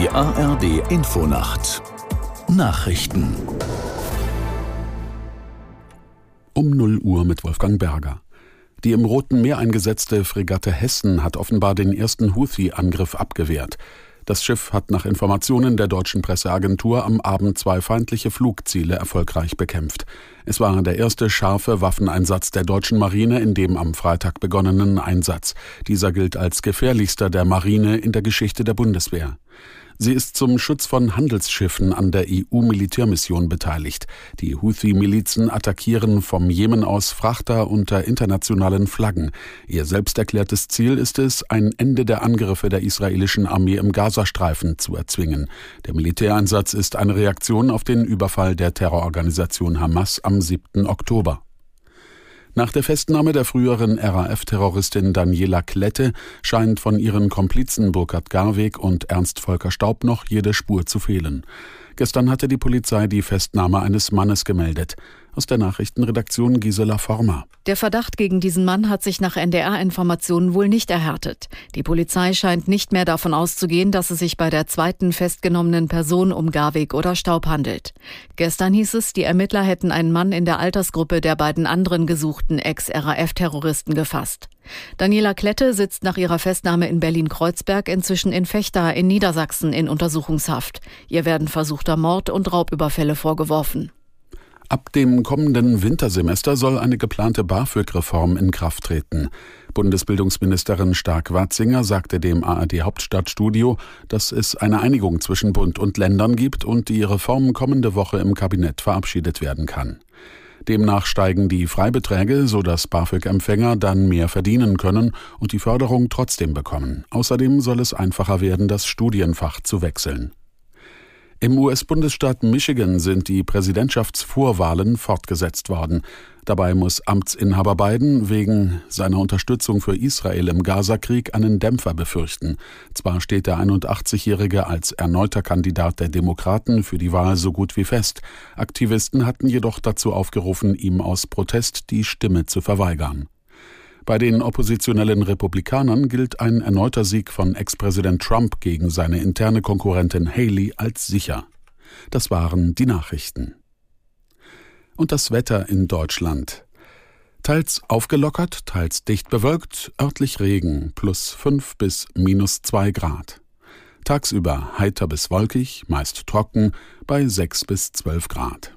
Die ARD Infonacht Nachrichten um 0 Uhr mit Wolfgang Berger. Die im Roten Meer eingesetzte Fregatte Hessen hat offenbar den ersten Houthi-Angriff abgewehrt. Das Schiff hat nach Informationen der deutschen Presseagentur am Abend zwei feindliche Flugziele erfolgreich bekämpft. Es war der erste scharfe Waffeneinsatz der deutschen Marine in dem am Freitag begonnenen Einsatz. Dieser gilt als gefährlichster der Marine in der Geschichte der Bundeswehr. Sie ist zum Schutz von Handelsschiffen an der EU-Militärmission beteiligt. Die Houthi-Milizen attackieren vom Jemen aus Frachter unter internationalen Flaggen. Ihr selbsterklärtes Ziel ist es, ein Ende der Angriffe der israelischen Armee im Gazastreifen zu erzwingen. Der Militäreinsatz ist eine Reaktion auf den Überfall der Terrororganisation Hamas am 7. Oktober. Nach der Festnahme der früheren RAF-Terroristin Daniela Klette scheint von ihren Komplizen Burkhard Garweg und Ernst Volker Staub noch jede Spur zu fehlen. Gestern hatte die Polizei die Festnahme eines Mannes gemeldet. Aus der Nachrichtenredaktion Gisela Former. Der Verdacht gegen diesen Mann hat sich nach NDR-Informationen wohl nicht erhärtet. Die Polizei scheint nicht mehr davon auszugehen, dass es sich bei der zweiten festgenommenen Person um Garweg oder Staub handelt. Gestern hieß es, die Ermittler hätten einen Mann in der Altersgruppe der beiden anderen gesuchten Ex-RAF-Terroristen gefasst. Daniela Klette sitzt nach ihrer Festnahme in Berlin-Kreuzberg inzwischen in Fechter in Niedersachsen in Untersuchungshaft. Ihr werden versuchter Mord und Raubüberfälle vorgeworfen. Ab dem kommenden Wintersemester soll eine geplante BAföG-Reform in Kraft treten. Bundesbildungsministerin Stark-Watzinger sagte dem ARD Hauptstadtstudio, dass es eine Einigung zwischen Bund und Ländern gibt und die Reform kommende Woche im Kabinett verabschiedet werden kann. Demnach steigen die Freibeträge, so dass BAföG-Empfänger dann mehr verdienen können und die Förderung trotzdem bekommen. Außerdem soll es einfacher werden, das Studienfach zu wechseln. Im US-Bundesstaat Michigan sind die Präsidentschaftsvorwahlen fortgesetzt worden. Dabei muss Amtsinhaber Biden wegen seiner Unterstützung für Israel im Gazakrieg einen Dämpfer befürchten. Zwar steht der 81-Jährige als erneuter Kandidat der Demokraten für die Wahl so gut wie fest. Aktivisten hatten jedoch dazu aufgerufen, ihm aus Protest die Stimme zu verweigern. Bei den oppositionellen Republikanern gilt ein erneuter Sieg von Ex-Präsident Trump gegen seine interne Konkurrentin Haley als sicher. Das waren die Nachrichten. Und das Wetter in Deutschland. Teils aufgelockert, teils dicht bewölkt, örtlich Regen, plus 5 bis minus 2 Grad. Tagsüber heiter bis wolkig, meist trocken, bei 6 bis 12 Grad.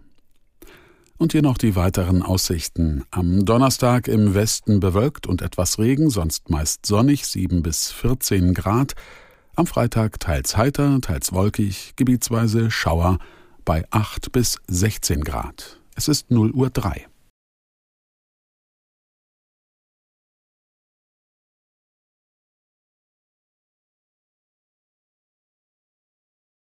Und hier noch die weiteren Aussichten. Am Donnerstag im Westen bewölkt und etwas Regen, sonst meist sonnig, 7 bis 14 Grad. Am Freitag teils heiter, teils wolkig, gebietsweise Schauer bei 8 bis 16 Grad. Es ist 0 Uhr 3.